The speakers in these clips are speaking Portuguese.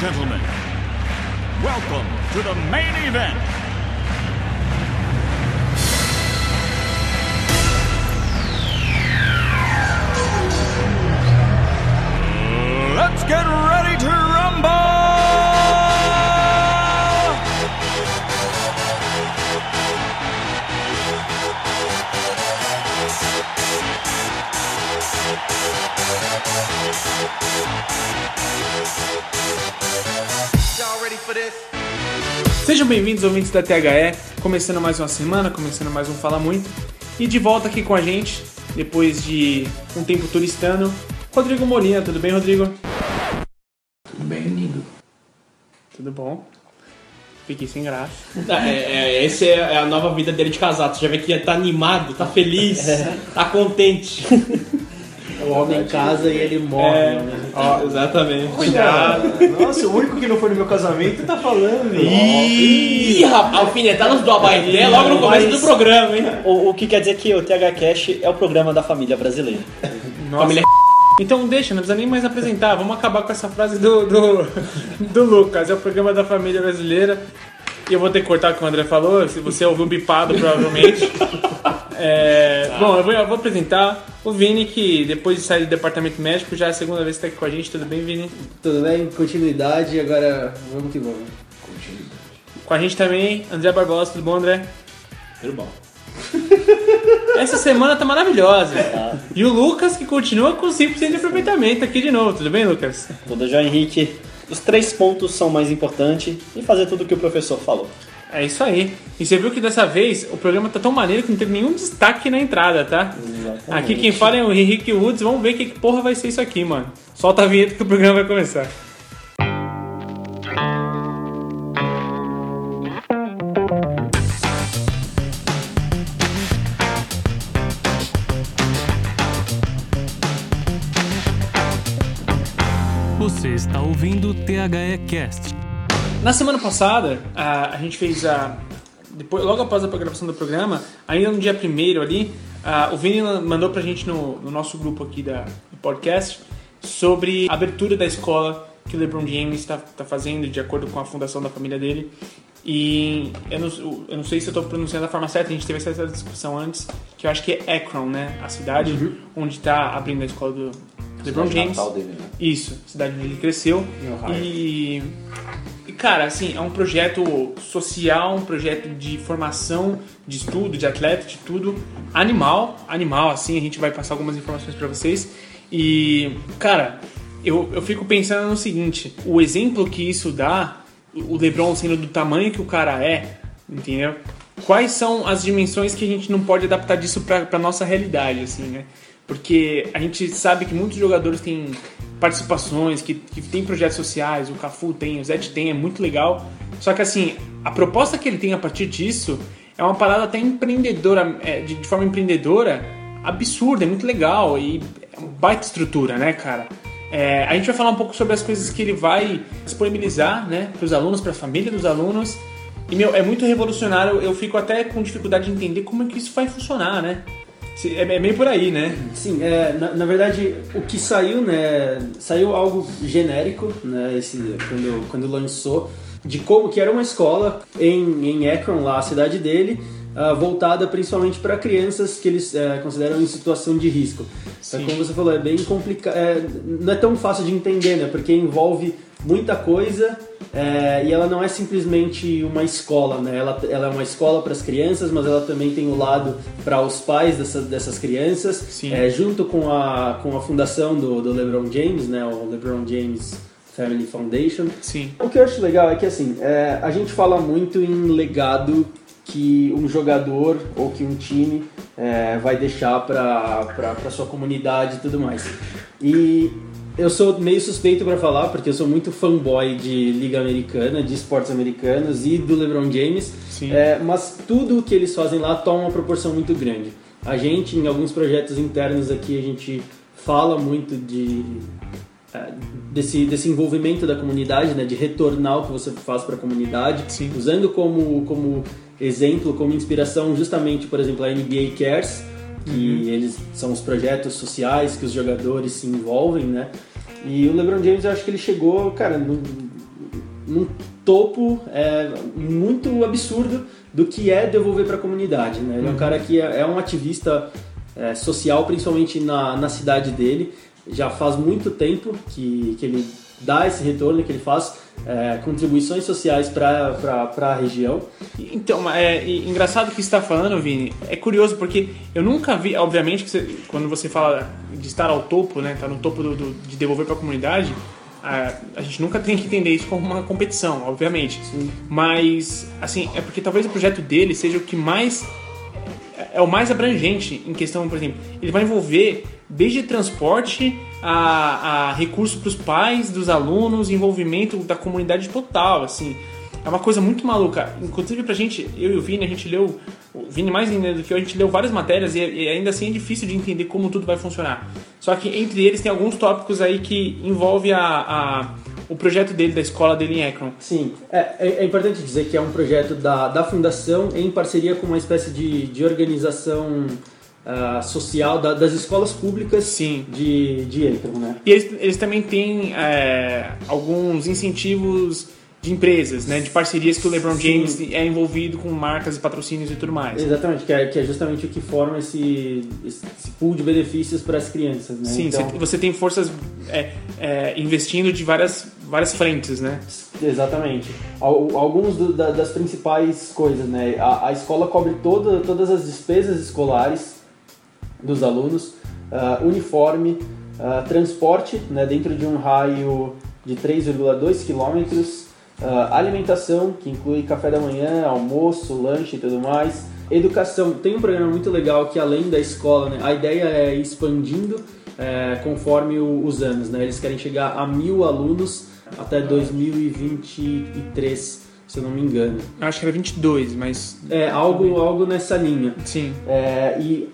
gentlemen, welcome to the main event. Let's get ready Sejam bem-vindos, ouvintes da THE, começando mais uma semana, começando mais um Fala Muito. E de volta aqui com a gente, depois de um tempo turistando, Rodrigo Molina. Tudo bem, Rodrigo? Bem lindo. Tudo bom? Fiquei sem graça. É, é, essa é a nova vida dele de casado. Você já vê que ele tá animado, tá feliz, tá contente. O homem casa e ele morre. É, ó, exatamente. Cuidado. Nossa, o único que não foi no meu casamento tá falando. Ih, rapaz, alfinetadas do Abaeté logo no começo do programa, hein? O, o que quer dizer que o TH Cash é o programa da família brasileira. Nossa. Família Então deixa, não precisa nem mais apresentar. Vamos acabar com essa frase do, do, do Lucas. É o programa da família brasileira. E eu vou ter que cortar o que o André falou. Se você ouviu bipado, provavelmente. É, bom, eu vou, eu vou apresentar o Vini, que depois de sair do departamento médico, já é a segunda vez que está aqui com a gente. Tudo bem, Vini? Tudo bem? Continuidade, agora vamos que vamos. Com a gente também, André Barbosa. Tudo bom, André? Tudo bom. Essa semana tá maravilhosa. E o Lucas, que continua com 100% de aproveitamento aqui de novo. Tudo bem, Lucas? Tudo já, Henrique? Os três pontos são mais importantes e fazer tudo o que o professor falou. É isso aí. E você viu que dessa vez o programa tá tão maneiro que não teve nenhum destaque na entrada, tá? Exatamente. Aqui quem fala é o Henrique Woods. Vamos ver que que porra vai ser isso aqui, mano. Solta a vinheta que o programa vai começar. Você está ouvindo o THE Cast. Na semana passada, a, a gente fez a. Depois, logo após a gravação do programa, ainda no dia primeiro ali, a, o Vini mandou pra gente no, no nosso grupo aqui da, do podcast sobre a abertura da escola que o LeBron James está tá fazendo de acordo com a fundação da família dele. E eu não, eu não sei se eu estou pronunciando da forma certa, a gente teve essa discussão antes, que eu acho que é Akron, né? A cidade onde está abrindo a escola do LeBron Cidade James. dele, né? Isso, cidade onde ele cresceu. E, cara, assim, é um projeto social, um projeto de formação, de estudo, de atleta, de tudo. Animal, animal, assim, a gente vai passar algumas informações pra vocês. E, cara, eu, eu fico pensando no seguinte: o exemplo que isso dá, o LeBron sendo do tamanho que o cara é, entendeu? Quais são as dimensões que a gente não pode adaptar disso pra, pra nossa realidade, assim, né? Porque a gente sabe que muitos jogadores têm participações, que, que tem projetos sociais, o Cafu tem, o Zed tem, é muito legal. Só que assim, a proposta que ele tem a partir disso é uma parada até empreendedora, é, de, de forma empreendedora, absurda, é muito legal e é uma baita estrutura, né, cara? É, a gente vai falar um pouco sobre as coisas que ele vai disponibilizar, né, para os alunos, para a família dos alunos. E, meu, é muito revolucionário, eu fico até com dificuldade de entender como é que isso vai funcionar, né? É é meio por aí, né? Sim, é, na, na verdade, o que saiu, né? Saiu algo genérico, né? Esse, quando, quando lançou, de como que era uma escola em, em Akron, lá, a cidade dele, ah, voltada principalmente para crianças que eles eh, consideram em situação de risco. Só que, como você falou, é bem complicado, não é tão fácil de entender, né? Porque envolve muita coisa é, e ela não é simplesmente uma escola, né? Ela, ela é uma escola para as crianças, mas ela também tem o lado para os pais dessas, dessas crianças, Sim. é, junto com a, com a fundação do, do LeBron James, né? O LeBron James Family Foundation. Sim. O que eu acho legal é que assim, é, a gente fala muito em legado que um jogador ou que um time é, vai deixar para sua comunidade e tudo mais. E eu sou meio suspeito para falar, porque eu sou muito fanboy de Liga Americana, de esportes americanos e do LeBron James. É, mas tudo o que eles fazem lá toma uma proporção muito grande. A gente, em alguns projetos internos aqui, a gente fala muito de é, desse, desse envolvimento da comunidade, né, de retornar o que você faz para a comunidade, Sim. usando como, como exemplo, como inspiração, justamente, por exemplo, a NBA Cares, que eles são os projetos sociais que os jogadores se envolvem, né? E o LeBron James, eu acho que ele chegou, cara, no, num topo é, muito absurdo do que é devolver para a comunidade. Né? Ele é um cara que é, é um ativista é, social, principalmente na, na cidade dele. Já faz muito tempo que, que ele dá esse retorno, que ele faz é, contribuições sociais para a região. Então, é e engraçado que você está falando, Vini. É curioso porque eu nunca vi, obviamente, que você- quando você fala de estar ao topo, né, estar no topo do, do- de devolver para a comunidade, a, a gente nunca tem que entender isso como uma competição, obviamente. Mas, assim, é porque talvez o projeto dele seja o que mais é- o mais abrangente em questão, por exemplo, ele vai envolver desde transporte a, a recurso para os pais dos alunos, envolvimento da comunidade total, assim. É uma coisa muito maluca. Inclusive pra gente, eu e o Vini, a gente leu, o Vini mais ainda do que eu, a gente leu várias matérias e, e ainda assim é difícil de entender como tudo vai funcionar. Só que entre eles tem alguns tópicos aí que envolve a, a- o projeto dele, da escola dele em Akron. Sim, é, é- é importante dizer que é um projeto da, da Fundação em parceria com uma espécie de, de organização ah, social da- das escolas públicas Sim. de, de Akron, né? E eles, eles também têm é, alguns incentivos de empresas, né? De parcerias que o LeBron Sim. James é envolvido com marcas e patrocínios e tudo mais. Exatamente, que é, que é justamente o que forma esse, esse pool de benefícios para as crianças, né? Sim, Então- você, você tem forças é, é, investindo de várias, várias frentes, né? Exatamente. Al- Alguns do- da- das principais coisas, né? A, a escola cobre toda, todas as despesas escolares dos alunos, ah, uniforme, ah, transporte, né? Dentro de um raio de 3,2 quilômetros, ah, alimentação, que inclui café da manhã, almoço, lanche e tudo mais. Educação, tem um programa muito legal que além da escola, né? A ideia é expandindo é, conforme o- os anos, né? Eles querem chegar a mil alunos até 2023, se eu não me engano. Acho que era 22, mas É algo, algo nessa linha. sim. É, e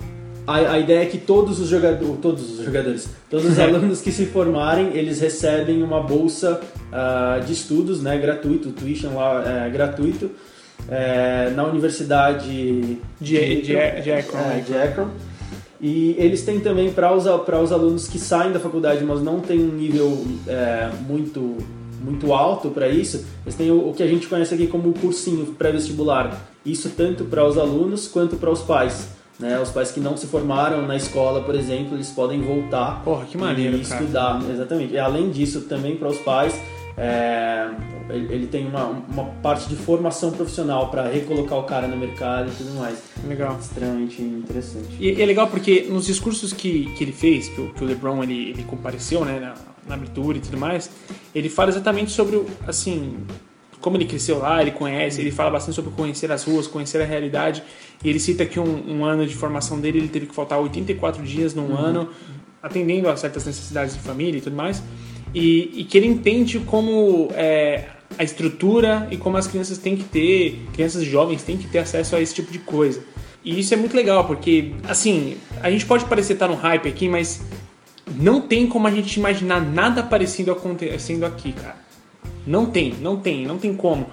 a, a ideia é que todos os jogadores, todos os jogadores, todos os alunos que se formarem, eles recebem uma bolsa ah, de estudos, né, gratuito, o tuition lá é gratuito, é, na universidade De- de- de Akron. É, de Akron. E eles têm também para os, os alunos que saem da faculdade, mas não têm um nível é, muito, muito alto para isso, eles têm o, o que a gente conhece aqui como cursinho pré-vestibular. Isso tanto para os alunos quanto para os pais. Né? Os pais que não se formaram na escola, por exemplo, eles podem voltar Porra, que maneiro, e cara. estudar. Exatamente. E além disso, também para os pais, é, ele, tem uma, uma parte de formação profissional para recolocar o cara no mercado e tudo mais. Legal. Extremamente interessante. E é legal porque nos discursos que, que ele fez, que o, que o LeBron ele, ele compareceu né, na, na abertura e tudo mais, ele fala exatamente sobre, assim, como ele cresceu lá, ele conhece, ele fala bastante sobre conhecer as ruas, conhecer a realidade. E ele cita que um, um ano de formação dele, ele teve que faltar 84 dias num ano, atendendo a certas necessidades de família e tudo mais. E, e que ele entende como é, a estrutura e como as crianças têm que ter, crianças jovens têm que ter acesso a esse tipo de coisa. E isso é muito legal, porque, assim, a gente pode parecer estar no hype aqui, mas não tem como a gente imaginar nada parecido acontecendo aqui, cara. Não tem, não tem, não tem como.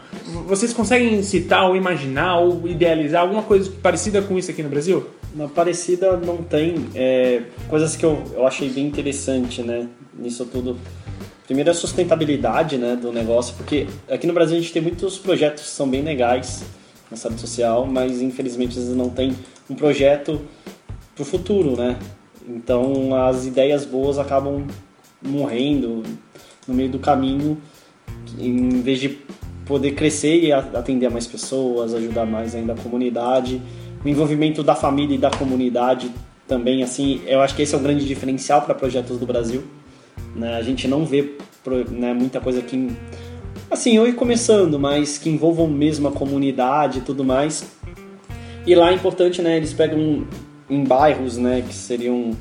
Vocês conseguem citar ou imaginar ou idealizar alguma coisa parecida com isso aqui no Brasil? Uma parecida não tem. É, coisas que eu, eu achei bem interessante, né? Nisso tudo. Primeiro é a sustentabilidade né, do negócio, porque aqui no Brasil a gente tem muitos projetos que são bem legais nessa área social, mas infelizmente eles não têm um projeto para o futuro, né? Então as ideias boas acabam morrendo no meio do caminho, em vez de poder crescer e atender a mais pessoas, ajudar mais ainda a comunidade, o envolvimento da família e da comunidade também, assim, eu acho que esse é um grande diferencial para projetos do Brasil. Né? A gente não vê né, muita coisa que, assim, ir começando, mas que envolvam mesmo a comunidade e tudo mais. E lá é importante, né, eles pegam em bairros, né, que seriam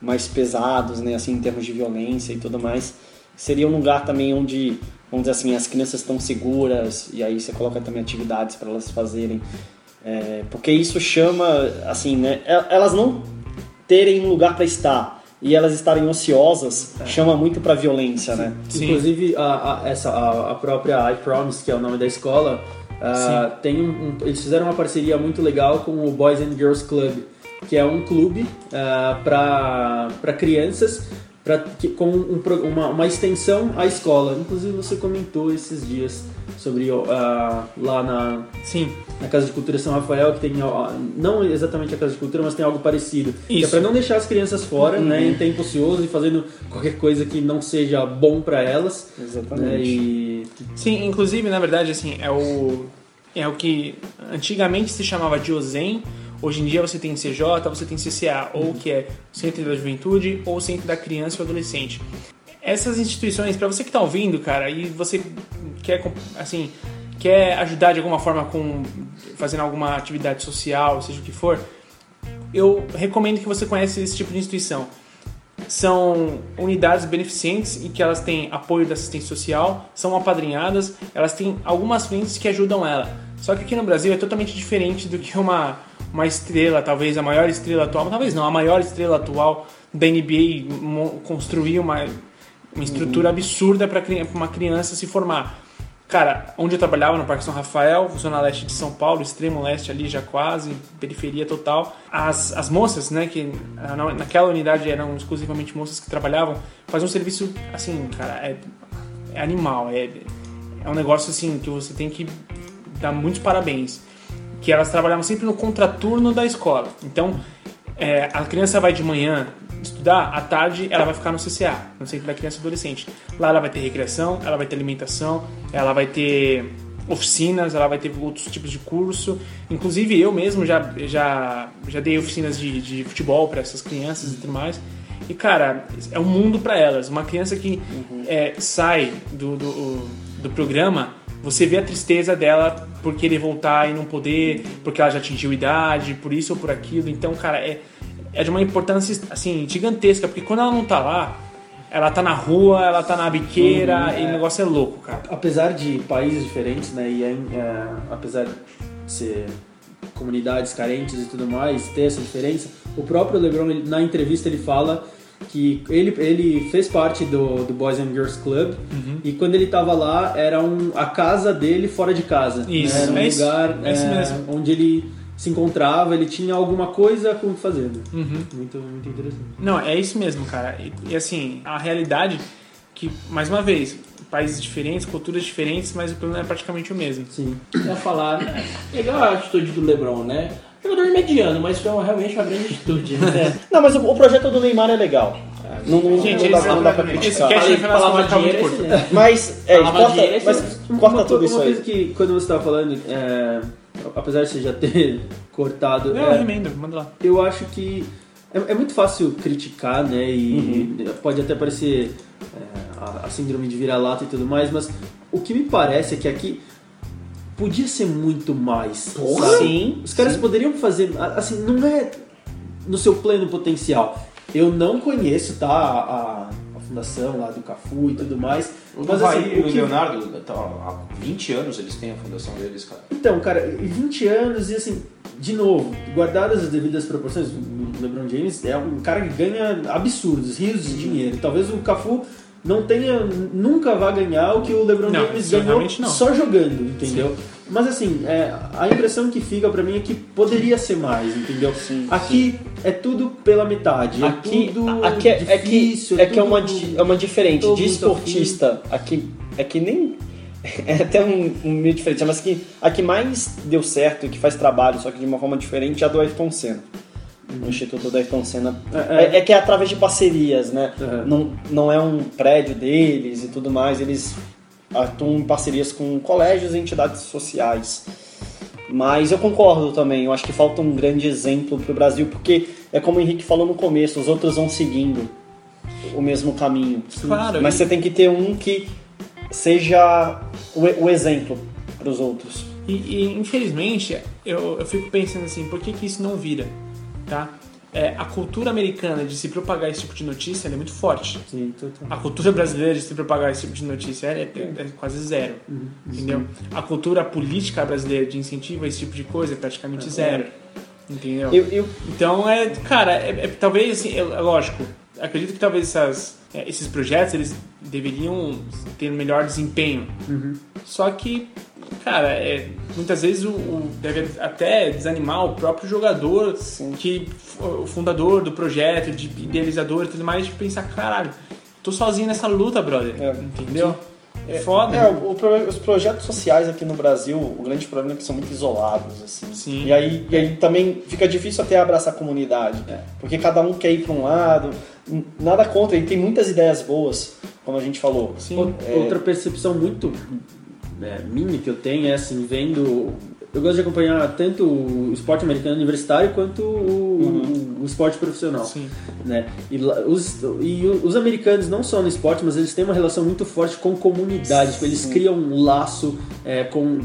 mais pesados, né, assim, em termos de violência e tudo mais. Seria um lugar também onde, vamos dizer assim, as crianças estão seguras e aí você coloca também atividades para elas fazerem. É, porque isso chama, assim, né, elas não terem um lugar para estar e elas estarem ociosas chama muito para violência, né? Sim. Inclusive, a, a- essa, a, a própria I Promise, que é o nome da escola, ah, tem um, um- eles fizeram uma parceria muito legal com o Boys and Girls Club, que é um clube para crianças pra, que, como um uma, uma extensão à escola. Inclusive você comentou esses dias sobre ah, lá na, Sim. na Casa de Cultura São Rafael, que tem, não exatamente a Casa de Cultura, mas tem algo parecido. É Isso. para não deixar as crianças fora, né, em tempo ocioso e fazendo qualquer coisa que não seja bom para elas. Exatamente. Né, e Sim, inclusive, na verdade, assim, é o é o que antigamente se chamava de OZEM, hoje em dia você tem CJ, você tem CCA, ou que é Centro da Juventude ou Centro da Criança e Adolescente. Essas instituições, para você que tá ouvindo, cara, e você quer assim, quer ajudar de alguma forma com fazendo alguma atividade social, seja o que for, eu recomendo que você conheça esse tipo de instituição são unidades beneficentes em que elas têm apoio da assistência social, são apadrinhadas, elas têm algumas frentes que ajudam ela. Só que aqui no Brasil é totalmente diferente do que uma, uma estrela, talvez a maior estrela atual, talvez não, a maior estrela atual da NBA construir uma, uma estrutura absurda para uma criança se formar. Cara, onde eu trabalhava, no Parque São Rafael, zona leste de São Paulo, extremo leste ali já quase, periferia total. As, as moças, né, que ah, na- naquela unidade eram exclusivamente moças que trabalhavam, faziam um serviço, assim, cara, é, é animal, é, é um negócio, assim, que você tem que dar muitos parabéns. Que elas trabalhavam sempre no contraturno da escola. Então, é, a criança vai de manhã estudar, à tarde ela vai ficar no CCA, no Centro da Criança e Adolescente. Lá ela vai ter recreação, ela vai ter alimentação, ela vai ter oficinas, ela vai ter outros tipos de curso. Inclusive eu mesmo já, já, já dei oficinas de, de futebol para essas crianças e tudo mais. E cara, é um mundo para elas. Uma criança que é, sai do, do, do programa, você vê a tristeza dela por querer voltar e não poder, porque ela já atingiu idade, por isso ou por aquilo. Então, cara, é, é de uma importância assim gigantesca, porque quando ela não tá lá, ela tá na rua, ela tá na biqueira, e o negócio é louco, cara. apesar de países diferentes, né, e em- é, apesar de ser comunidades carentes e tudo mais, ter essa diferença, o próprio LeBron, ele- na entrevista, ele fala que ele, ele fez parte do, do Boys and Girls Club e quando ele tava lá era um, a casa dele fora de casa. né, Isso, era um é isso, lugar é isso é, mesmo. onde ele se encontrava, ele tinha alguma coisa com fazendo. Uhum. Muito, muito interessante. Não, é isso mesmo, cara. E, e, assim, a realidade que, mais uma vez, países diferentes, culturas diferentes, mas o problema é praticamente o mesmo. Sim. ia falar, né? Legal a atitude do LeBron, né? Jogador mediano, mas foi uma- realmente uma grande atitude. Né? Não, mas o, o projeto do Neymar é legal. Não, não, Gente, não, dá, esse- não dá pra esse criticar. cast final das falava contas tá muito dinheiro, curto. esse- Mas, é, corta, dinheiro, esse- mas corta uma, tudo uma isso aí. coisa que quando você estava falando, é, apesar de você já ter cortado, Não, é, remendo, manda lá. eu acho que é, é muito fácil criticar, né? E Uhum. pode até parecer é, a, a síndrome de vira-lata e tudo mais, mas o que me parece é que aqui podia ser muito mais. sabe? Sim. Os caras poderiam fazer, assim, não é no seu pleno potencial. Eu não conheço, tá, a, a fundação lá do Cafu e tudo mais. O mas assim, e o que- Leonardo, tá, há 20 anos eles têm a fundação deles, cara. Então, cara, e 20 anos e assim, de novo, guardadas as devidas proporções, o LeBron James é um cara que ganha absurdos, rios de dinheiro. Talvez o Cafu não tenha, nunca vá ganhar o que o LeBron Não, James ganhou não. só jogando, entendeu? Mas assim, é, a impressão que fica pra mim é que poderia ser mais, entendeu? Aqui é tudo pela metade, é Aqui, tudo aqui é, é difícil, que, é, que é, uma, é uma diferente. De muito esportista, aqui é que nem. É até um, um meio diferente, mas que a que mais deu certo e que faz trabalho, só que de uma forma diferente, é a do Ayrton Senna. O Instituto do Ayrton Senna. É, É, é que é através de parcerias, né? Uhum. Não, não é um prédio deles e tudo mais, eles atuam em parcerias com colégios e entidades sociais. Mas eu concordo também, eu acho que falta um grande exemplo para o Brasil, porque é como o Henrique falou no começo, os outros vão seguindo o mesmo caminho. Claro, Mas e- você tem que ter um que seja o, o exemplo para os outros. E, e, infelizmente, eu, eu fico pensando assim, por que, que isso não vira? Tá? É, a cultura americana de se propagar esse tipo de notícia é muito forte. Sim, total. A cultura brasileira de se propagar esse tipo de notícia é, é- é quase zero. Entendeu? A cultura política brasileira de incentivo a esse tipo de coisa é praticamente zero. Entendeu? Eu, eu, Então, é, cara, é, é- talvez, assim, é, é lógico, acredito que talvez essas, é, esses projetos eles deveriam ter um melhor desempenho. Só que cara, é, muitas vezes o, o- deve até desanimar o próprio jogador, que o fundador do projeto, de idealizador e tudo mais, de pensar, caralho, tô sozinho nessa luta, brother. É. Entendeu? É foda. É, o os projetos sociais aqui no Brasil, o grande problema é que são muito isolados, assim. Sim. E aí, e aí também fica difícil até abraçar a comunidade, porque cada um quer ir para um lado, nada contra, e tem muitas ideias boas, como a gente falou. Sim. Ou- Outra percepção muito é, minha que eu tenho é assim, vendo. Eu gosto de acompanhar tanto o esporte americano universitário quanto o, o esporte profissional. Sim. Né? E, os, e os americanos, não só no esporte, mas eles têm uma relação muito forte com comunidade. Tipo, eles criam um laço é, com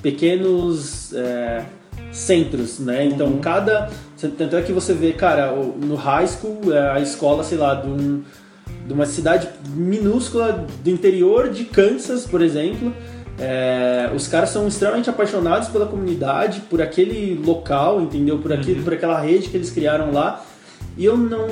pequenos é, centros, né? Então, cada. Tanto é que você vê, cara, no high school, é, a escola, sei lá, de, um- de uma cidade minúscula do interior de Kansas, por exemplo. É, os caras são extremamente apaixonados pela comunidade, por aquele local, entendeu? Por, aquele, por aquela rede que eles criaram lá. E eu não.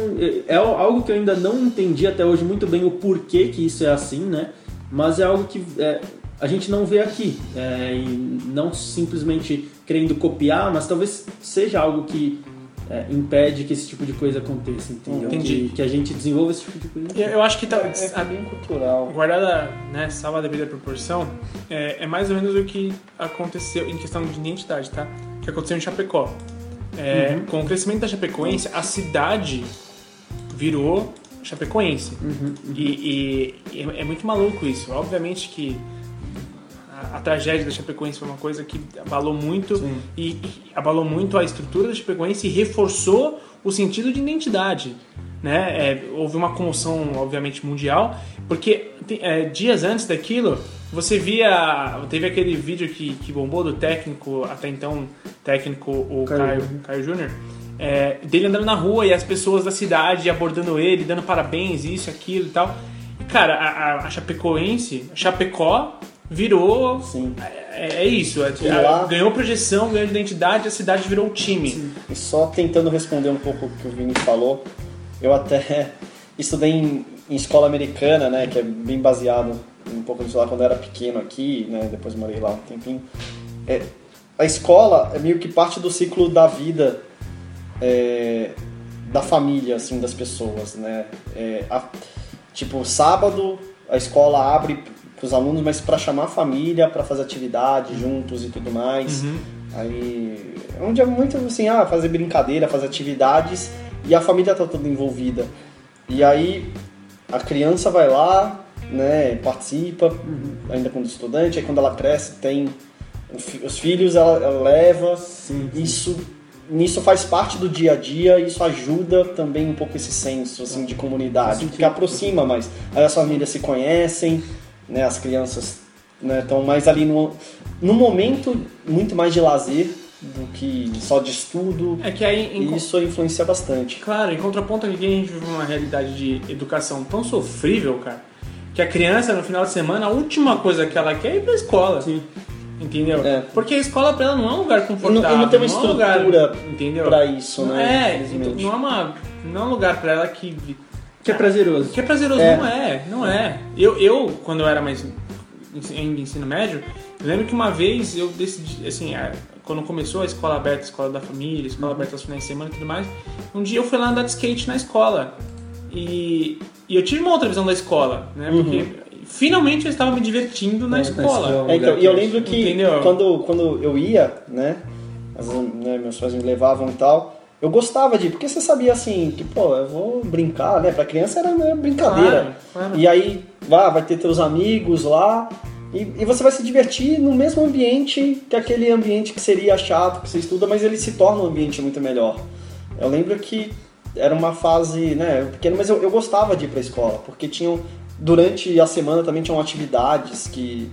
É algo que eu ainda não entendi até hoje muito bem o porquê que isso é assim, né? Mas é algo que é, a gente não vê aqui. É, e não simplesmente querendo copiar, mas talvez seja algo que é, impede que esse tipo de coisa aconteça, entendeu? Entendi. Que, que a gente desenvolva esse tipo de coisa. Eu, eu acho que tá, É bem cultural. guardada, né, salva a devida proporção, é, é mais ou menos o que aconteceu em questão de identidade, tá? Que aconteceu em Chapecó. É, Com o crescimento da Chapecoense, a cidade virou Chapecoense. E, e- e é, é muito maluco isso. Obviamente que a, a tragédia da Chapecoense foi uma coisa que abalou muito e, e abalou muito a estrutura da Chapecoense e reforçou o sentido de identidade. Né? É, houve uma comoção, obviamente, mundial, porque é, dias antes daquilo, você via. Teve aquele vídeo que, que bombou do técnico, até então técnico, o Caio Caio, Caio Júnior, é, dele andando na rua e as pessoas da cidade abordando ele, dando parabéns, isso, aquilo e tal. E, cara, a, a- a Chapecoense, a Chapecó, virou. Sim. É, é isso, é- lá- ganhou projeção, ganhou identidade, a cidade virou o time. E só tentando responder um pouco o que o Vini falou, eu até estudei em, em escola americana, né, que é bem baseado um pouco disso lá quando eu era pequeno aqui, né, depois morei lá um tempinho. É, a escola é meio que parte do ciclo da vida é, da família, assim, das pessoas, né. É, a- tipo, sábado a escola abre para os alunos, mas para chamar a família, para fazer atividade juntos e tudo mais. Aí é um dia muito assim, ah, fazer brincadeira, fazer atividades e a família tá toda envolvida. E aí a criança vai lá, né, participa, ainda quando estudante, aí quando ela cresce tem os filhos, ela, ela leva. Isso nisso faz parte do dia a dia e isso ajuda também um pouco esse senso assim de comunidade, porque aproxima mais. Aí as famílias se conhecem, né, as crianças estão mais ali no, no momento muito mais de lazer do que só de estudo. É que aí, em, isso influencia bastante. claro, em contraponto aqui a gente vive uma realidade de educação tão sofrível, cara, que a criança no final de semana, a última coisa que ela quer é ir pra escola. Sim. Entendeu? É. Porque a escola pra ela não é um lugar confortável. não, e não tem uma é um lugar, estrutura entendeu? pra isso, Não né? é, então, não é, uma, não é um lugar pra ela que Que é prazeroso. Que é prazeroso, É. não é, não é. Eu, eu, quando eu era mais ainda ensino médio, eu lembro que uma vez eu decidi, assim, quando começou a escola aberta, a escola da família, a escola aberta aos finais de semana e tudo mais, um dia eu fui lá andar de skate na escola. E, e eu tive uma outra visão da escola, né? Porque finalmente eu estava me divertindo na Na escola. escola. É, então, e eu lembro que Entendeu? quando, quando eu ia, né, as- né, meus pais me levavam e tal, eu gostava de ir, porque você sabia assim, que pô, eu vou brincar, né? Pra criança era né, brincadeira. Claro, claro. E aí, vá, vai ter teus amigos lá, e, e você vai se divertir no mesmo ambiente que aquele ambiente que seria chato, que você estuda, mas ele se torna um ambiente muito melhor. Eu lembro que era uma fase, né, pequena, mas eu, eu gostava de ir pra escola, porque tinham, durante a semana também tinham atividades que,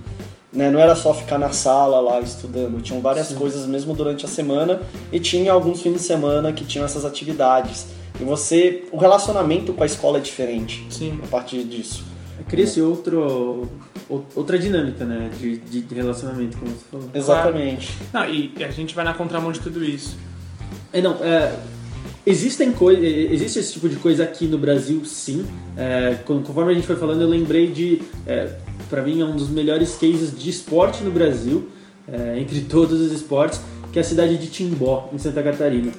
né, não era só ficar na sala lá estudando, tinham várias coisas mesmo durante a semana e tinha alguns fins de semana que tinham essas atividades. E você, o relacionamento com a escola é diferente Sim. a partir disso. Cria-se outro, ou- outra dinâmica, né? De, de relacionamento, como você falou. Exatamente. Não, e a gente vai na contramão de tudo isso. É, não, é, existem coisas, existe esse tipo de coisa aqui no Brasil, sim. É, con- conforme a gente foi falando, eu lembrei de é, para mim é um dos melhores cases de esporte no Brasil, é, entre todos os esportes, que é a cidade de Timbó, em Santa Catarina.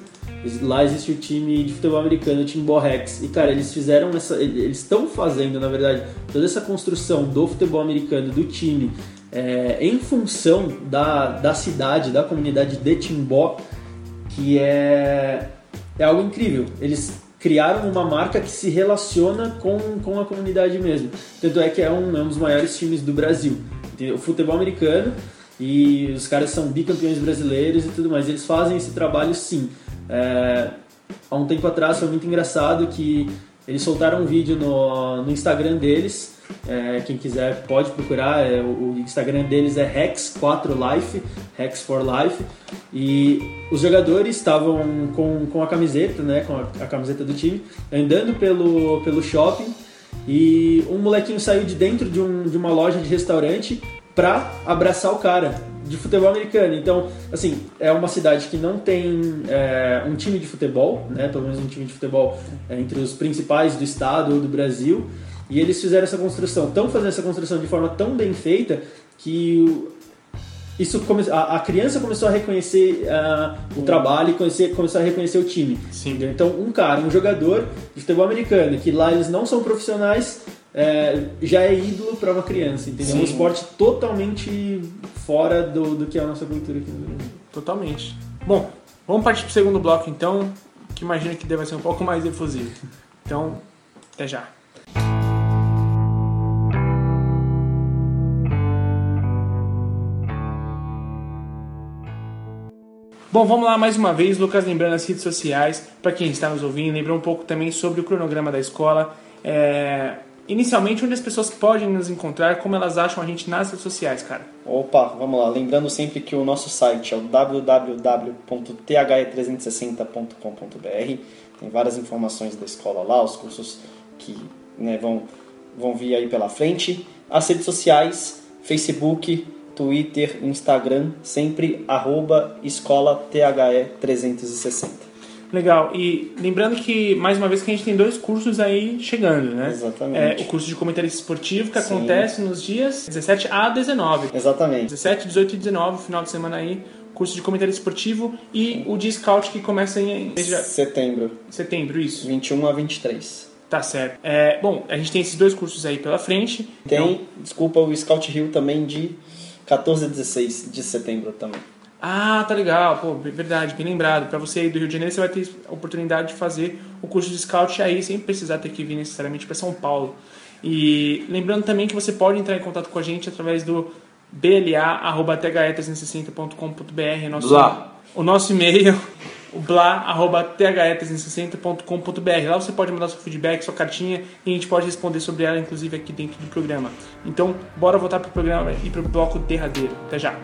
Lá existe o time de futebol americano, o Timbó Rex. E cara, eles fizeram essa. Eles estão fazendo, na verdade, toda essa construção do futebol americano, do time, é, em função da, da cidade, da comunidade de Timbó, que é, é algo incrível. Eles criaram uma marca que se relaciona com, com a comunidade mesmo. Tanto é que é um, é um dos maiores times do Brasil. O futebol americano e os caras são bicampeões brasileiros e tudo mais. Eles fazem esse trabalho sim. É, há um tempo atrás foi muito engraçado que eles soltaram um vídeo no, no Instagram deles. É, quem quiser pode procurar. É, o, Instagram deles é Hex4Life, Hex for Life. E os jogadores estavam com, com a camiseta, né, com a, a camiseta do time, andando pelo, pelo shopping. E um molequinho saiu de dentro de, um, de uma loja de restaurante pra abraçar o cara de futebol americano. Então, assim, é uma cidade que não tem é, um time de futebol, né? Pelo menos um time de futebol é, entre os principais do estado ou do Brasil. E eles fizeram essa construção, estão fazendo essa construção de forma tão bem feita que isso come, a, a, criança começou a reconhecer uh, o trabalho e conhecer, começou a reconhecer o time. Sim. Então, um cara, um jogador de futebol americano, que lá eles não são profissionais, é, já é ídolo para uma criança, entendeu? É um esporte totalmente fora do, do que é a nossa cultura aqui no Brasil. Totalmente. Bom, vamos partir para o segundo bloco então, que imagino que deve ser um pouco mais efusivo. Então, até já. Bom, vamos lá mais uma vez, Lucas, lembrando as redes sociais, para quem está nos ouvindo, lembrando um pouco também sobre o cronograma da escola. É, inicialmente, onde as pessoas podem nos encontrar, como elas acham a gente nas redes sociais, cara? Opa, vamos lá. Lembrando sempre que o nosso site é o www.the360.com.br. Tem várias informações da escola lá, os cursos que né, vão, vão vir aí pela frente. As redes sociais, Facebook, Twitter, Instagram, sempre arroba escola THE 360. Legal. E lembrando que, mais uma vez, que a gente tem dois cursos aí chegando, né? Exatamente. É, o curso de comentarista esportivo, que Sim. acontece nos dias 17 a 19. Exatamente. 17, 18 e 19, final de semana aí, curso de comentarista esportivo e o de scout que começa em setembro. Setembro, isso. 21 a 23. Tá certo. É, bom, a gente tem esses dois cursos aí pela frente. Tem, Então, desculpa, o Scout Rio também de 14 a 16 de setembro também. Ah, tá legal. Pô, verdade, bem lembrado. Pra você aí do Rio de Janeiro, você vai ter a oportunidade de fazer o curso de scout aí, sem precisar ter que vir necessariamente para São Paulo. E lembrando também que você pode entrar em contato com a gente através do bla.the360.com.br, nosso, Blá. o nosso e-mail, o bla.the360.com.br. Lá você pode mandar seu feedback, sua cartinha, e a gente pode responder sobre ela, inclusive aqui dentro do programa. Então, bora voltar pro programa e pro bloco derradeiro. Até já!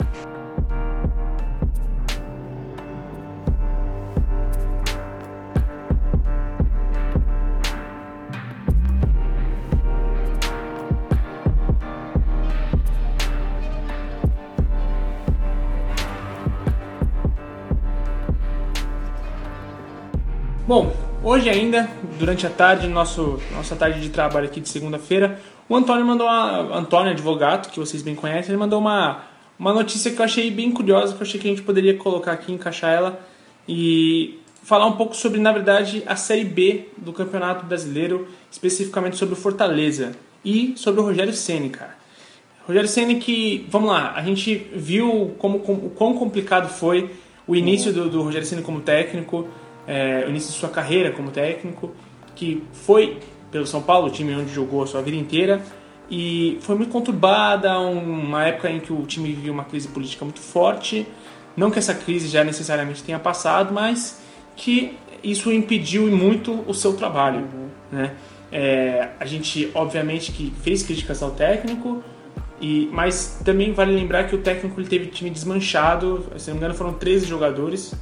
Bom, hoje ainda, durante a tarde, nosso, nossa tarde de trabalho aqui de segunda-feira, o Antônio mandou uma. Antônio Advogato, que vocês bem conhecem, ele mandou uma, uma notícia que eu achei bem curiosa, que eu achei que a gente poderia colocar aqui, encaixar ela e falar um pouco sobre, na verdade, a Série B do Campeonato Brasileiro, especificamente sobre o Fortaleza e sobre o Rogério Ceni, cara. Rogério Ceni que, vamos lá, a gente viu como, como, o quão complicado foi o início do, do Rogério Ceni como técnico, é, o início de sua carreira como técnico, que foi pelo São Paulo, o time onde jogou a sua vida inteira, e foi muito conturbada, uma época em que o time vivia uma crise política muito forte, não que essa crise já necessariamente tenha passado, mas que isso impediu muito o seu trabalho, né? É, a gente, obviamente, que fez críticas ao técnico, e, mas também vale lembrar que o técnico ele teve time desmanchado, se não me engano foram 13 jogadores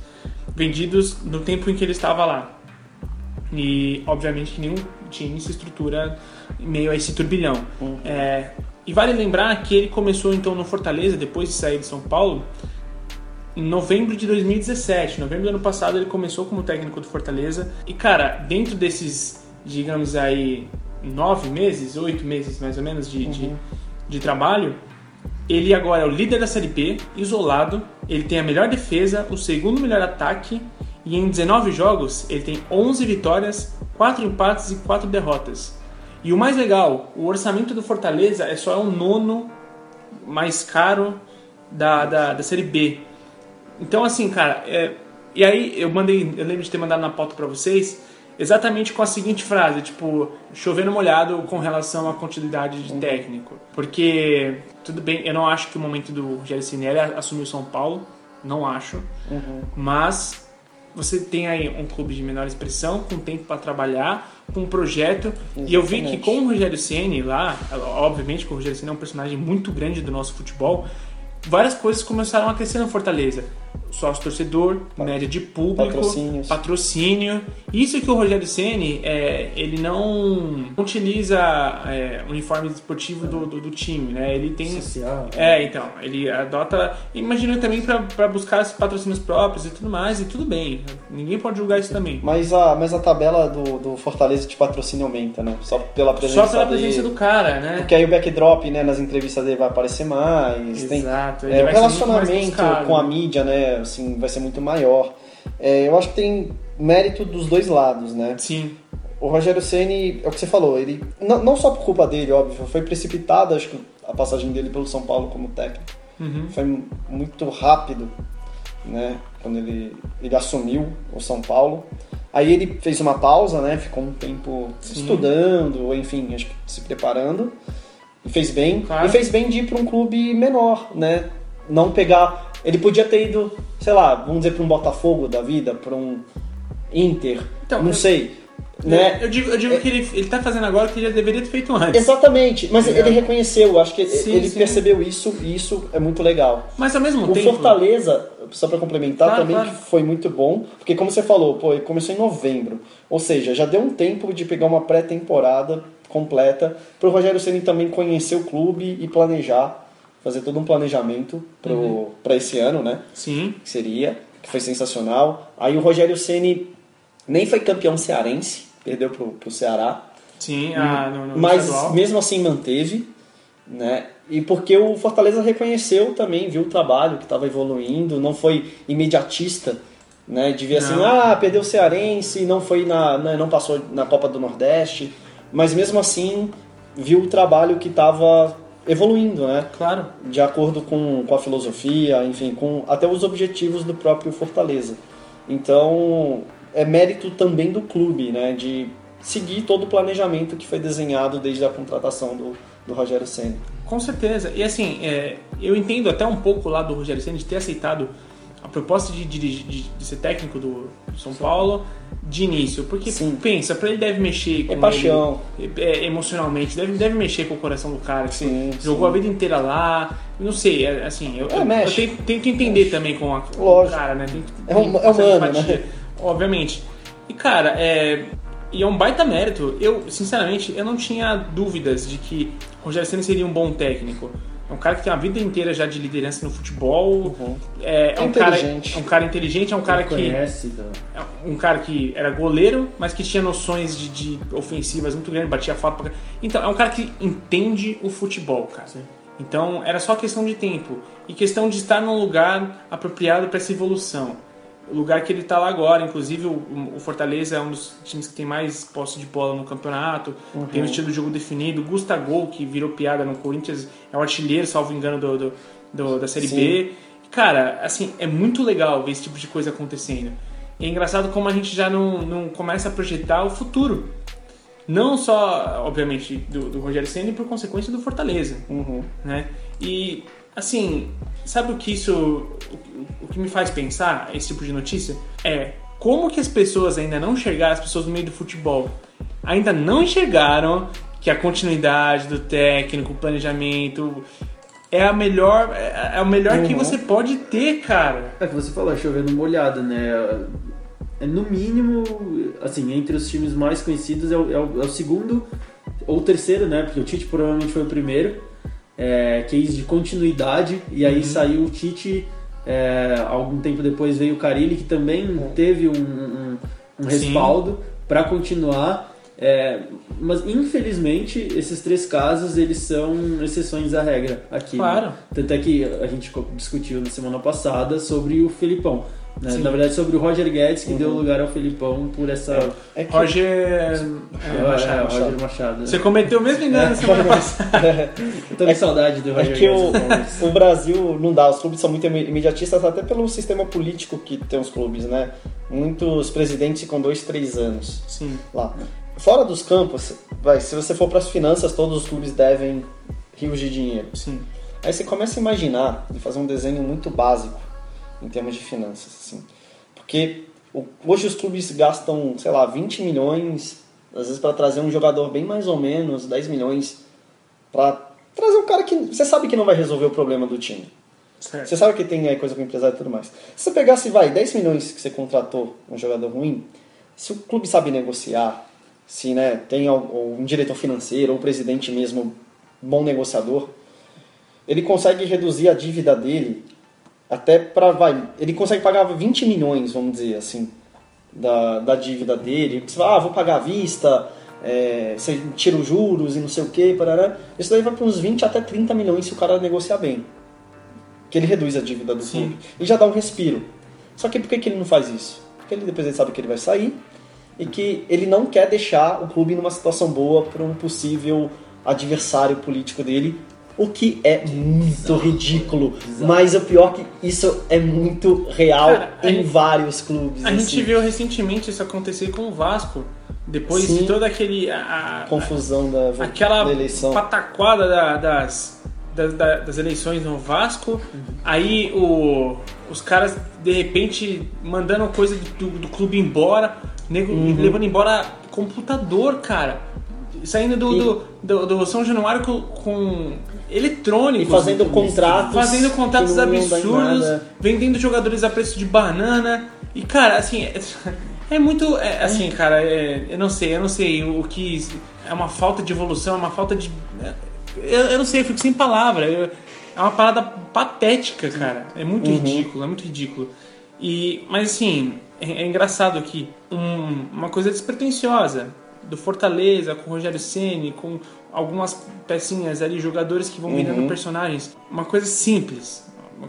vendidos no tempo em que ele estava lá. E obviamente que nenhum tinha essa estrutura meio a esse turbilhão. É, e vale lembrar que ele começou então no Fortaleza, depois de sair de São Paulo, em novembro de 2017. Em novembro do ano passado ele começou como técnico do Fortaleza. E cara, dentro desses, digamos aí, nove meses, oito meses mais ou menos de, de, de trabalho, ele agora é o líder da Série B, isolado, ele tem a melhor defesa, o segundo melhor ataque, e em 19 jogos ele tem 11 vitórias, 4 empates e 4 derrotas. E o mais legal, o orçamento do Fortaleza é só o nono mais caro da, da, da Série B. Então, assim, cara, é, e aí eu mandei, eu lembro de ter mandado na pauta pra vocês, exatamente com a seguinte frase, tipo, chovendo molhado com relação à continuidade de técnico. Porque, tudo bem, eu não acho que o momento do Rogério Ceni assumir o São Paulo, não acho, mas você tem aí um clube de menor expressão, com tempo para trabalhar, com um projeto, e eu vi que com o Rogério Ceni lá, obviamente que o Rogério Ceni é um personagem muito grande do nosso futebol, várias coisas começaram a crescer no Fortaleza. Sócio torcedor, média de público, Patrocínios. patrocínio. Isso que o Rogério Ceni é, ele não utiliza é, uniforme esportivo do, do, do time, né? Ele tem Social. é, então, ele adota. Imagina também para buscar esses patrocínios próprios e tudo mais, e tudo bem. Ninguém pode julgar isso também. Mas a, mas a tabela do, do Fortaleza de patrocínio aumenta, né? Só pela presença Só pela presença dele. do cara, né? Porque aí o backdrop, né, nas entrevistas dele vai aparecer mais. tem- Exato, ele é, o relacionamento com a mídia, né, assim, vai ser muito maior. É, eu acho que tem mérito dos dois lados, né? Sim, O Rogério Ceni, é o que você falou, ele não, não só por culpa dele, óbvio, foi precipitada, acho que a passagem dele pelo São Paulo como técnico. Uhum. Foi muito rápido, né, quando ele, ele assumiu o São Paulo. Aí ele fez uma pausa, né, ficou um tempo estudando, ou enfim, acho que se preparando. E fez bem. Claro. E fez bem de ir para um clube menor, né? Não pegar. Ele podia ter ido, sei lá, vamos dizer, para um Botafogo da vida, para um Inter, Então, não eu- sei. Né? Eu digo, eu digo que ele, ele tá fazendo agora o que ele deveria ter feito antes. Exatamente, mas Entendeu? ele reconheceu, acho que Sim, ele sim. percebeu isso e isso é muito legal. Mas ao mesmo O tempo. Fortaleza, só pra complementar, Claro, também claro. foi muito bom, porque como você falou, pô, ele começou em novembro, ou seja, já deu um tempo de pegar uma pré-temporada completa pro Rogério Ceni também conhecer o clube e planejar, fazer todo um planejamento pro Uhum. para esse ano, né? Sim, Que seria, que foi sensacional. Aí o Rogério Ceni nem foi campeão cearense, perdeu pro, pro Ceará. sim, ah, no, no Mas estadual. mesmo assim manteve, né? E porque o Fortaleza reconheceu também, viu o trabalho que estava evoluindo, não foi imediatista, né? De ver assim, Não. ah, perdeu o Cearense, não foi na, né, não passou na Copa do Nordeste, mas mesmo assim viu o trabalho que estava evoluindo, né? Claro. De acordo com, com a filosofia, enfim, com até os objetivos do próprio Fortaleza. Então, é mérito também do clube, né? De seguir todo o planejamento que foi desenhado desde a contratação do, do Rogério Senna. Com certeza. E assim, é, eu entendo até um pouco lá do Rogério Senna de ter aceitado a proposta de, dirigir- de, de ser técnico do São Paulo de início. Porque, Sim. pensa, pra ele deve mexer com É paixão. ele, é, emocionalmente, deve, deve mexer com o coração do cara. Que Sim, jogou sim. a vida inteira lá. Não sei, é, assim, eu, É, eu, eu mexe. tenho, tenho que entender também com, a, com o cara, né? Tem, É um- é humano, empatia, né? Obviamente. E cara, é. E é um baita mérito. Eu, sinceramente, eu não tinha dúvidas de que o Rogério Senna seria um bom técnico. É um cara que tem uma vida inteira já de liderança no futebol. É, é um cara, Inteligente. é um cara inteligente, é um cara Ele que conhece, tá? é um cara que era goleiro, mas que tinha noções de, de ofensivas muito grandes, batia falta pra... Então, é um cara que entende o futebol, cara. Então, era só questão de tempo e questão de estar num lugar apropriado para essa evolução. Lugar que ele está lá agora, inclusive o, o Fortaleza é um dos times que tem mais posse de bola no campeonato, tem um estilo de jogo definido. O Gustavo, que virou piada no Corinthians, é o artilheiro, salvo engano, do, do- do- da Série Sim. B. Cara, assim, é muito legal ver esse tipo de coisa acontecendo. E é engraçado como a gente já não, não começa a projetar o futuro. Não só, obviamente, do, do Rogério Senna e por consequência do Fortaleza. Né? E, assim, sabe o que isso. O, que me faz pensar esse tipo de notícia? É como que as pessoas ainda não enxergaram, as pessoas no meio do futebol, ainda não enxergaram que a continuidade do técnico, o planejamento. É a melhor, é, é o melhor que você pode ter, cara. É que você falou, chovendo molhado, né? É no mínimo, assim, entre os times mais conhecidos é o, é o- é o segundo ou terceiro, né? Porque o Tite provavelmente foi o primeiro. É, case de continuidade. E aí saiu o Tite, é, algum tempo depois veio o Carilli, que também teve um, um- um respaldo para continuar. É, mas infelizmente esses três casos eles são exceções à regra aqui. né? Claro. Tanto é que a gente discutiu na semana passada sobre o Felipão. Né? Na verdade, sobre o Roger Guedes que deu lugar ao Felipão por essa. É que Roger é, É, Machado. Roger Machado. Você cometeu o mesmo engano na semana passada. Eu tô com saudade do É Roger que Guedes. o, o Brasil não dá, os clubes são muito imediatistas, até pelo sistema político que tem os clubes, né? Muitos presidentes ficam dois, três anos Sim. lá. Fora dos campos, vai, se você for para as finanças, todos os clubes devem rios de dinheiro. Sim. Aí você começa a imaginar e fazer um desenho muito básico em termos de finanças, assim. Porque hoje os clubes gastam, sei lá, 20 milhões, às vezes para trazer um jogador bem mais ou menos, 10 milhões, para trazer um cara que você sabe que não vai resolver o problema do time. Certo. Você sabe que tem aí coisa com o empresário e tudo mais. Se você pegasse, vai, 10 milhões que você contratou um jogador ruim, se o clube sabe negociar, se né, tem um diretor financeiro ou um presidente mesmo bom negociador, ele consegue reduzir a dívida dele até para vai, ele consegue pagar 20 milhões, vamos dizer assim, da, da dívida dele. Você fala, ah, vou pagar à vista, é, você tira os juros e não sei o que, parará. Isso daí vai para uns 20 até 30 milhões se o cara negociar bem. Que ele reduz a dívida do Sim. clube e já dá um respiro. Só que por que, que ele não faz isso? Porque ele depois ele sabe que ele vai sair e que ele não quer deixar o clube numa situação boa para um possível adversário político dele, o que é muito ridículo. Mas o pior é que isso é muito real Cara, em gente- vários clubes. A assim. gente viu recentemente isso acontecer com o Vasco. Depois Sim. de todo aquele. a- a- confusão da, aquela da eleição. pataquada da- das, das, da- das eleições no Vasco. Aí o, os caras, de repente, mandando coisa do, do clube embora, nego, Uhum. levando embora computador, cara. Saindo do, E- do, do, do São Januário com, com eletrônicos. E fazendo contratos Fazendo contratos absurdos, vendendo jogadores a preço de banana. E, cara, assim, é, é muito. é, assim, cara, é, eu não sei, eu não sei o que. É uma falta de evolução, é uma falta de. Eu, eu não sei, eu fico sem palavra. eu- é uma parada patética, cara. É muito Uhum. ridículo, é muito ridículo. E, mas assim, é, é engraçado que um- uma coisa despretensiosa do Fortaleza, com o Rogério Ceni, com algumas pecinhas ali, jogadores que vão Uhum. virando personagens. Uma coisa simples,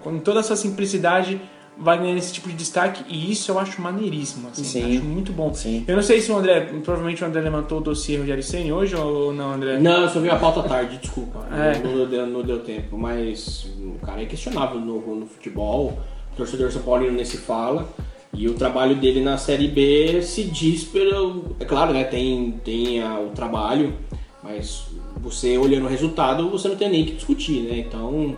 em toda a sua simplicidade, vai ganhando esse tipo de destaque e isso eu acho maneiríssimo, assim, Sim. acho muito bom. Sim. Eu não sei se o André, provavelmente o André levantou o dossiê Rogério Ceni hoje ou não, André? Não, eu só vi a pauta tarde, desculpa. É. Não, não deu, não deu tempo. Mas o cara é questionável no, no futebol. O torcedor São Paulino nem se fala. E o trabalho dele na Série B se diz pelo. É claro, né? Tem, tem a- o trabalho, mas você olhando o resultado, você não tem nem que discutir, né? Então,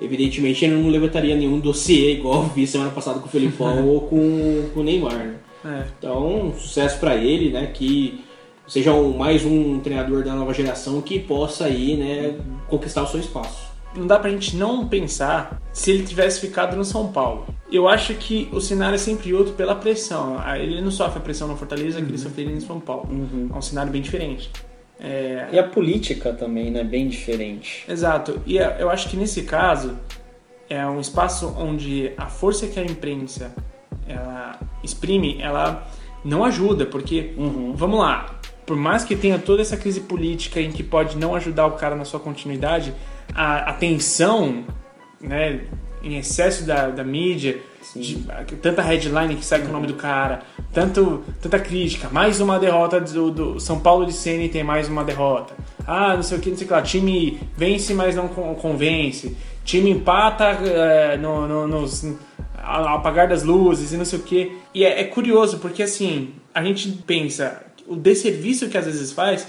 evidentemente, ele não levantaria nenhum dossiê igual vi semana passada com o Felipão ou com, com o Neymar, né? É. Então, sucesso pra ele, né? Que seja um- mais um treinador da nova geração que possa aí, né, conquistar o seu espaço. não dá pra gente não pensar se ele tivesse ficado no São Paulo. Eu acho que o cenário é sempre outro pela pressão. Ah, Ele não sofre a pressão no Fortaleza que ele sofreria em São Paulo. É um cenário bem diferente. É, E a política também, né? Bem diferente. Exato. E é- eu acho que nesse caso é um espaço onde a força que a imprensa ela exprime, ela não ajuda, porque vamos lá, por mais que tenha toda essa crise política em que pode não ajudar o cara na sua continuidade, a, a tensão, né, em excesso da, da mídia, de- tanta headline que sai com o nome do cara, tanto, tanta crítica, mais uma derrota do, do São Paulo de Ceni tem mais uma derrota. Ah, não sei o que, não sei o que lá. Time vence, mas não con- convence. Time empata é, no, no- nos, ao apagar das luzes e não sei o que. E é, é curioso, porque assim, a gente pensa, o desserviço que às vezes faz,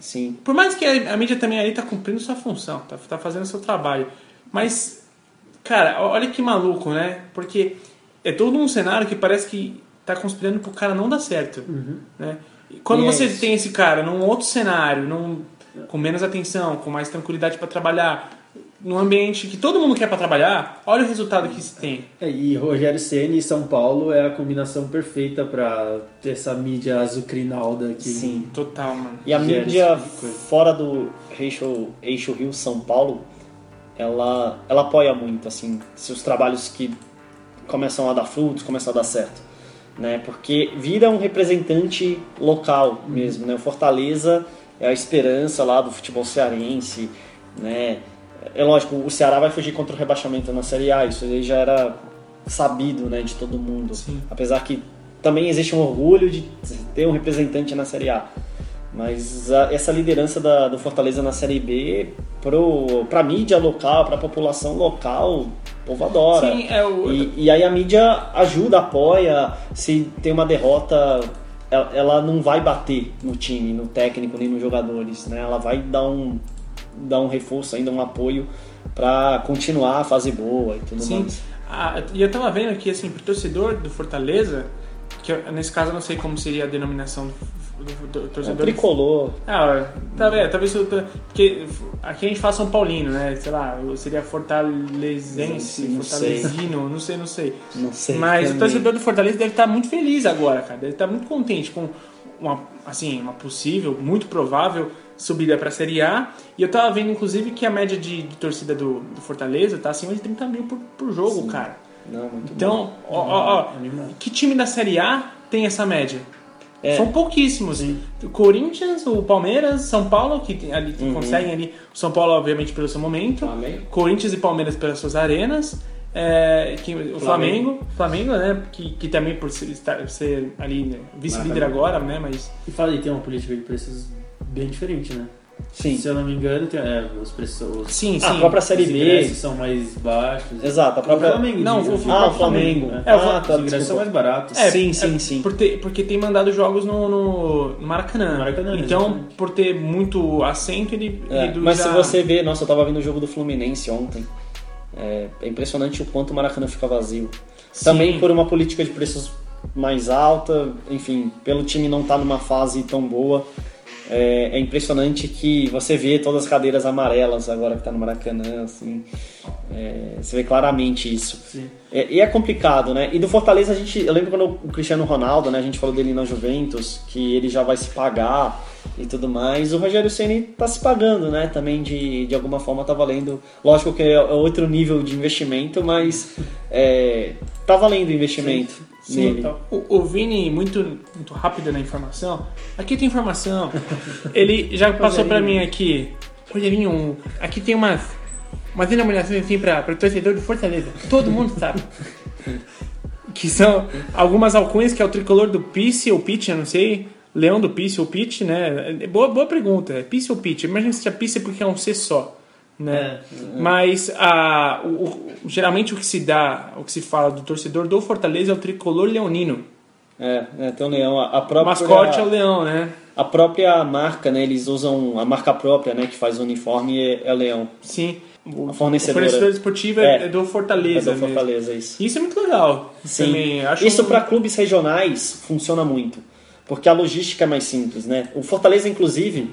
Sim. por mais que a, a mídia também ali tá cumprindo sua função, tá, tá fazendo seu trabalho. Mas, cara, olha que maluco, né? Porque é todo um cenário que parece que tá conspirando pro cara não dar certo. Né? E quando E é você isso. tem esse cara num outro cenário, num, com menos atenção, com mais tranquilidade para trabalhar, num ambiente que todo mundo quer para trabalhar, olha o resultado que se tem. É, e Rogério Ceni e São Paulo é a combinação perfeita ter essa mídia azucrinalda que Sim. Total, mano. E a mídia tipo fora do eixo, eixo Rio-São Paulo, ela, ela apoia muito, assim, se os trabalhos que começam a dar frutos, começam a dar certo. né? Porque vira um representante local mesmo, né? O Fortaleza é a esperança lá do futebol cearense, né? É lógico, o Ceará vai fugir contra o rebaixamento na Série A, isso aí já era sabido, né, de todo mundo. Apesar que também existe um orgulho de ter um representante na Série A. Mas a- essa liderança da- do Fortaleza na Série B, pro, pra mídia local, pra população local, o povo adora. Sim, é o. E, e aí a mídia ajuda, apoia. Se tem uma derrota, ela, ela não vai bater no time, no técnico, nem nos jogadores, né? Ela vai dar um, dar um reforço ainda, um apoio pra continuar a fase boa e tudo Sim. mais. Ah, e eu tava vendo aqui, assim, pro torcedor do Fortaleza, que eu- nesse caso eu não sei como seria a denominação do, do- do É torcedor. tricolor. Ah, tá vendo? Talvez eu tô- porque aqui a gente fala São Paulino, né? Sei lá, seria fortalezense, Não sei. fortalezino, não sei, não sei. Não sei. Mas o também. torcedor do Fortaleza deve estar muito feliz agora, cara. Deve estar muito contente com uma, assim, uma possível, muito provável subida para a Série A. E eu tava vendo, inclusive, que a média de, de torcida do, do Fortaleza tá acima de 30 mil por, por jogo, Sim. cara. Não, muito bom. Então, ó, ó, ó, que time da Série A tem essa média? É. São pouquíssimos. O Corinthians, o Palmeiras, São Paulo, que tem ali, que conseguem ali. O São Paulo, obviamente, pelo seu momento. Flamengo. Corinthians e Palmeiras pelas suas arenas. É, que- o Flamengo, Flamengo, né? Que, que também por ser, estar- ser ali né, vice-líder agora, né? Mas E fala aí, tem uma política de preços bem diferente, né? Sim. Se eu não me engano, tem, é, os preços. Os, sim, sim. Ah, a própria Série os B. são mais baixos. Exato, a própria. O Flamengo, Não, o- assim, ah, o Flamengo. né? É, ah, tá, os ingressos são mais baratos. É, sim, é, sim, sim. Por ter, porque tem mandado jogos no, no, no Maracanã. Maracanã, Então, exatamente. por ter muito assento, ele É, reduz mas se a- você vê, nossa, eu tava vendo o jogo do Fluminense ontem. É, é impressionante o quanto o Maracanã fica vazio. Sim. Também por uma política de preços mais alta, enfim, pelo time não estar numa fase tão boa. É, é impressionante que você vê todas as cadeiras amarelas agora que tá no Maracanã, assim. É, você vê claramente isso. Sim. É, e é complicado, né? E do Fortaleza a gente. Eu lembro quando o Cristiano Ronaldo, né? A gente falou dele na Juventus, que ele já vai se pagar e tudo mais. O Rogério Ceni tá se pagando, né? Também de, de alguma forma tá valendo. Lógico que é outro nível de investimento, mas é, tá valendo o investimento nele. Então, o, o Vini, muito, muito rápido na informação. Aqui tem informação. Ele já passou pra mim aqui. Rogerinho, aqui tem umas, umas denominações assim pra, pra torcedor de Fortaleza. Todo mundo sabe. que são algumas alcunhas, que é o tricolor do Pice ou Pitch, eu não sei. Leão do Pice ou Pitch, né? É Boa, boa pergunta. É Pice ou Pitch? Imagina se é Pice porque é um C só. Né? Mas a, o- o- geralmente o que se dá, o que se fala do torcedor do Fortaleza é o tricolor leonino. É, é, tem o leão. A, a O própria, mascote é o leão, né? a própria marca, né? Eles usam a marca própria, né? Que faz o uniforme é, é leão. Sim. O, A o fornecedora. fornecedor esportivo é, É. é do É Fortaleza. do mesmo. Fortaleza, isso. Isso é muito legal. Sim. Também. Acho Isso um- para clubes regionais funciona muito, porque a logística é mais simples, né? O Fortaleza, inclusive,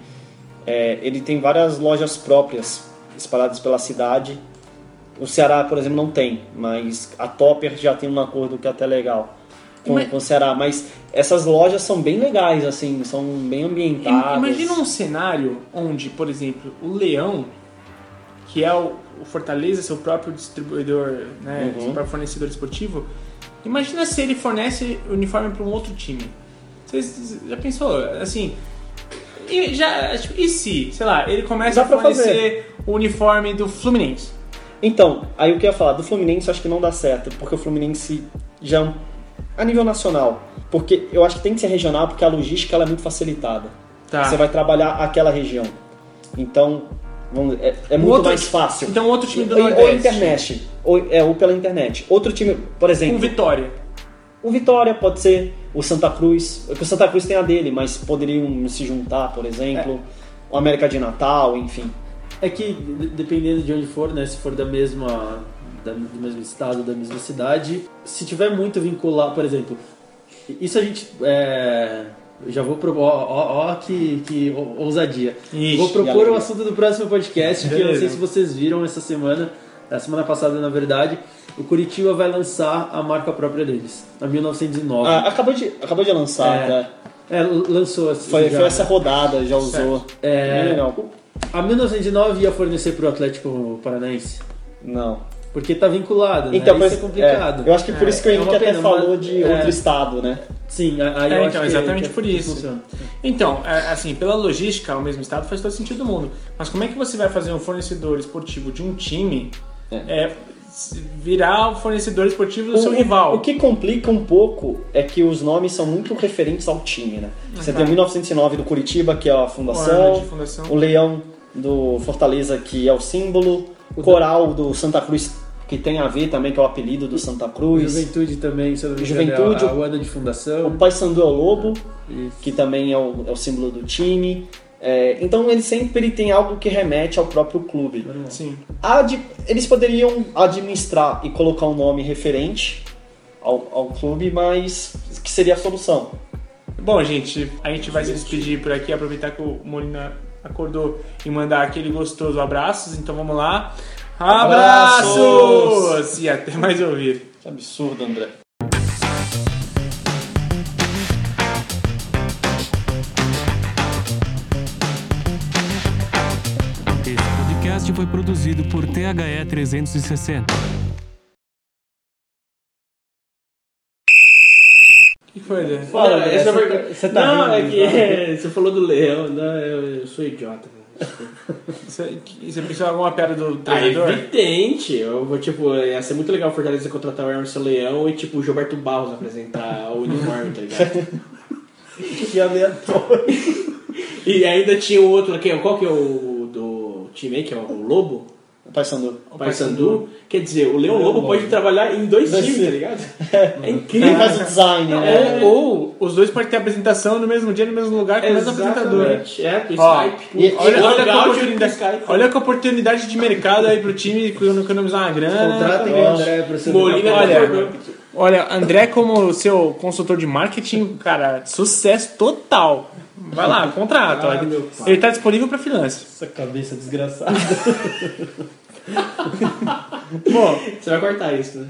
é, ele tem várias lojas próprias espalhadas pela cidade. O Ceará, por exemplo, não tem, mas a Topper já tem um acordo que é até legal com, Ima- com o Ceará. Mas essas lojas são bem legais, assim, são bem ambientadas. Imagina um cenário onde, por exemplo, o Leão, que é o, o Fortaleza, seu próprio distribuidor, né, Uhum. seu próprio fornecedor esportivo, imagina se ele fornece uniforme para um outro time. Você já pensou? Assim, e, já, tipo, e se, sei lá, ele começa Dá a pra fornecer o uniforme do Fluminense? Então, aí o que eu ia falar, do Fluminense eu acho que não dá certo, porque o Fluminense já é a nível nacional. Porque eu acho que tem que ser regional, porque a logística ela é muito facilitada. Tá. Você vai trabalhar aquela região. Então, vamos- é, é muito outro- mais fácil. Então outro time do ou, ou Nordeste. internet, ou, é, ou pela internet. Outro time, por Com exemplo, Vitória. O Vitória pode ser, o Santa Cruz, porque o Santa Cruz tem a dele, mas poderiam se juntar, por exemplo. O América de Natal, enfim. É que, de- dependendo de onde for, né? Se for da mesma. da- do mesmo estado, da mesma cidade, se tiver muito vinculado, por exemplo, isso a gente. É, eu já vou propor. Ó, ó, ó que, que ou- ousadia. Ixi, vou propor o assunto do próximo podcast, que eu não sei se vocês viram essa semana, a semana passada, na verdade. O Curitiba vai lançar a marca própria deles, a 1909. Ah, acabou, de, acabou de lançar, É. tá? É, lançou assim. Foi, já, foi essa né? rodada, já usou. É. Bem legal. A 1909 ia fornecer pro Atlético Paranaense. Não. Porque tá vinculado, Então, né? mas, Isso é complicado. é, eu acho que por isso que o É, é Henrique uma até pena, falou de é. outro estado, né? Sim, aí É, eu acho então, que- exatamente que- por que isso. funciona. Então, é, assim, pela logística, o mesmo estado faz todo sentido do mundo. Mas como é que você vai fazer um fornecedor esportivo de um time é, virar o fornecedor esportivo do seu O- rival? O que complica um pouco é que os nomes são muito referentes ao time, né? Você tem o 1909 do Curitiba, que é a O fundação, de fundação. o Leão do Fortaleza, que é o símbolo, o Coral do Santa Cruz, que tem a ver também, que é o apelido do Santa Cruz, Juventude também, se eu não me engano, Juventude, é o, o ano de fundação. o Paysandu é o Lobo, Isso. que também é o, é o símbolo do time. É, então ele sempre tem algo que remete ao próprio clube. Sim. Ad- eles poderiam administrar e colocar um nome referente ao, ao clube, mas que seria a solução. Bom, gente, a gente vai se despedir por aqui, aproveitar que o Molina acordou e mandar aquele gostoso abraços. Então vamos lá. Abraços! Abraços! E até mais ouvir. Que absurdo, André. Podcast foi produzido por THE 360. O que foi, Dê? Fala, Não, André, essa você foi- tá- você tá Não, é que tá? é, você falou do leão, não, eu, eu sou idiota. Você, você pensou em alguma piada do Ah, treinador? evidente. Eu vou, tipo, ia ser muito legal o Fortaleza contratar o Emerson Leão e, tipo, o Gilberto Barros apresentar o uniforme, tá ligado? Que aleatório. e ainda tinha o outro, quem, qual que é o time aí, que é o Lobo? Paysandu. O Paysandu. Quer dizer, o Leão Lobo pode trabalhar em dois times, tá ligado? É É incrível. Quem faz o design, né? Ou, ou os dois podem ter apresentação no mesmo dia, no mesmo lugar, com o mesmo apresentador. É, pro Ó, Skype. e- Olha, O olha, o oportunidade, Skype. olha que oportunidade de mercado aí pro time economizar uma grana. Contratem o André pra ser Molina olha, Olha, André, como seu consultor de marketing, cara, sucesso total. Vai lá, contrata. Ah. Ele tá disponível para freelance. Essa cabeça desgraçada. Bom, Você vai cortar isso, né?